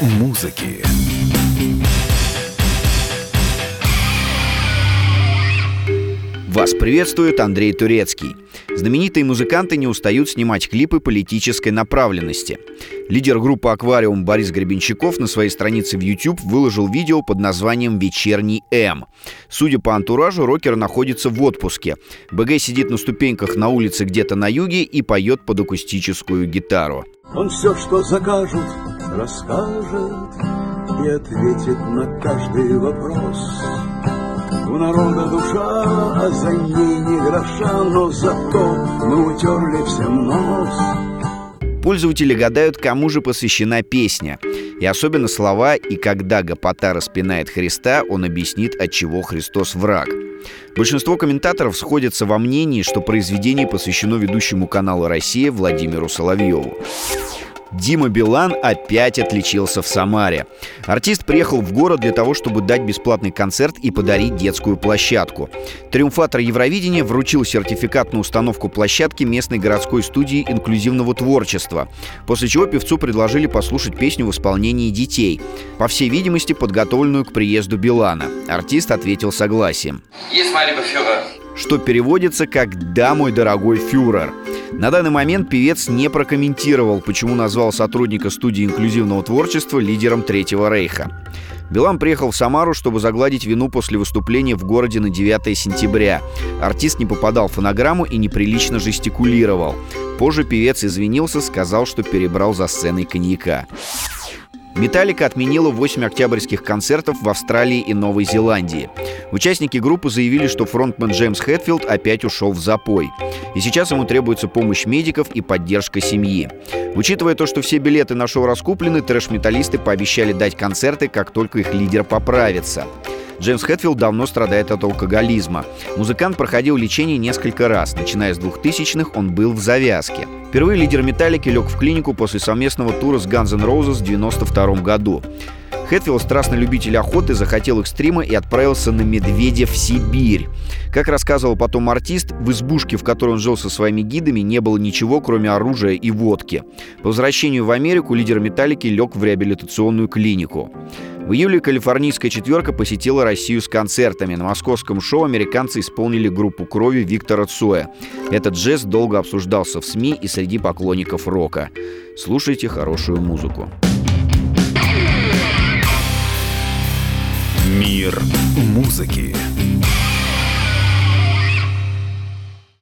музыки. Вас приветствует Андрей Турецкий. Знаменитые музыканты не устают снимать клипы политической направленности. Лидер группы «Аквариум» Борис Гребенщиков на своей странице в YouTube выложил видео под названием «Вечерний М». Судя по антуражу, рокер находится в отпуске. БГ сидит на ступеньках на улице где-то на юге и поет под акустическую гитару. Он все, что закажут, расскажет и ответит на каждый вопрос. У народа душа, а за ней не гроша, но зато мы утерли всем нос. Пользователи гадают, кому же посвящена песня. И особенно слова «И когда гопота распинает Христа, он объяснит, от чего Христос враг». Большинство комментаторов сходятся во мнении, что произведение посвящено ведущему канала «Россия» Владимиру Соловьеву. Дима Билан опять отличился в Самаре. Артист приехал в город для того, чтобы дать бесплатный концерт и подарить детскую площадку. Триумфатор Евровидения вручил сертификат на установку площадки местной городской студии инклюзивного творчества, после чего певцу предложили послушать песню в исполнении детей, по всей видимости, подготовленную к приезду Билана. Артист ответил согласием. Есть. Что переводится как «Да, мой дорогой фюрер». На данный момент певец не прокомментировал, почему назвал сотрудника студии инклюзивного творчества лидером Третьего Рейха. Билан приехал в Самару, чтобы загладить вину после выступления в городе на 9 сентября. Артист не попадал в фонограмму и неприлично жестикулировал. Позже певец извинился, сказал, что перебрал за сценой коньяка. Металлика отменила 8 октябрьских концертов в Австралии и Новой Зеландии. Участники группы заявили, что фронтмен Джеймс Хэтфилд опять ушел в запой. И сейчас ему требуется помощь медиков и поддержка семьи. Учитывая то, что все билеты на шоу раскуплены, трэш-металлисты пообещали дать концерты, как только их лидер поправится. Джеймс Хэтфилд давно страдает от алкоголизма. Музыкант проходил лечение несколько раз. Начиная с 2000-х он был в завязке. Впервые лидер «Металлики» лег в клинику после совместного тура с Guns N' Roses в 1992 году. Хэтфилд, страстный любитель охоты, захотел экстрима и отправился на медведя в Сибирь. Как рассказывал потом артист, в избушке, в которой он жил со своими гидами, не было ничего, кроме оружия и водки. По возвращению в Америку лидер «Металлики» лег в реабилитационную клинику. В июле калифорнийская четверка посетила Россию с концертами. На московском шоу американцы исполнили группу крови Виктора Цоя. Этот жест долго обсуждался в СМИ и среди поклонников рока. Слушайте хорошую музыку. Мир музыки.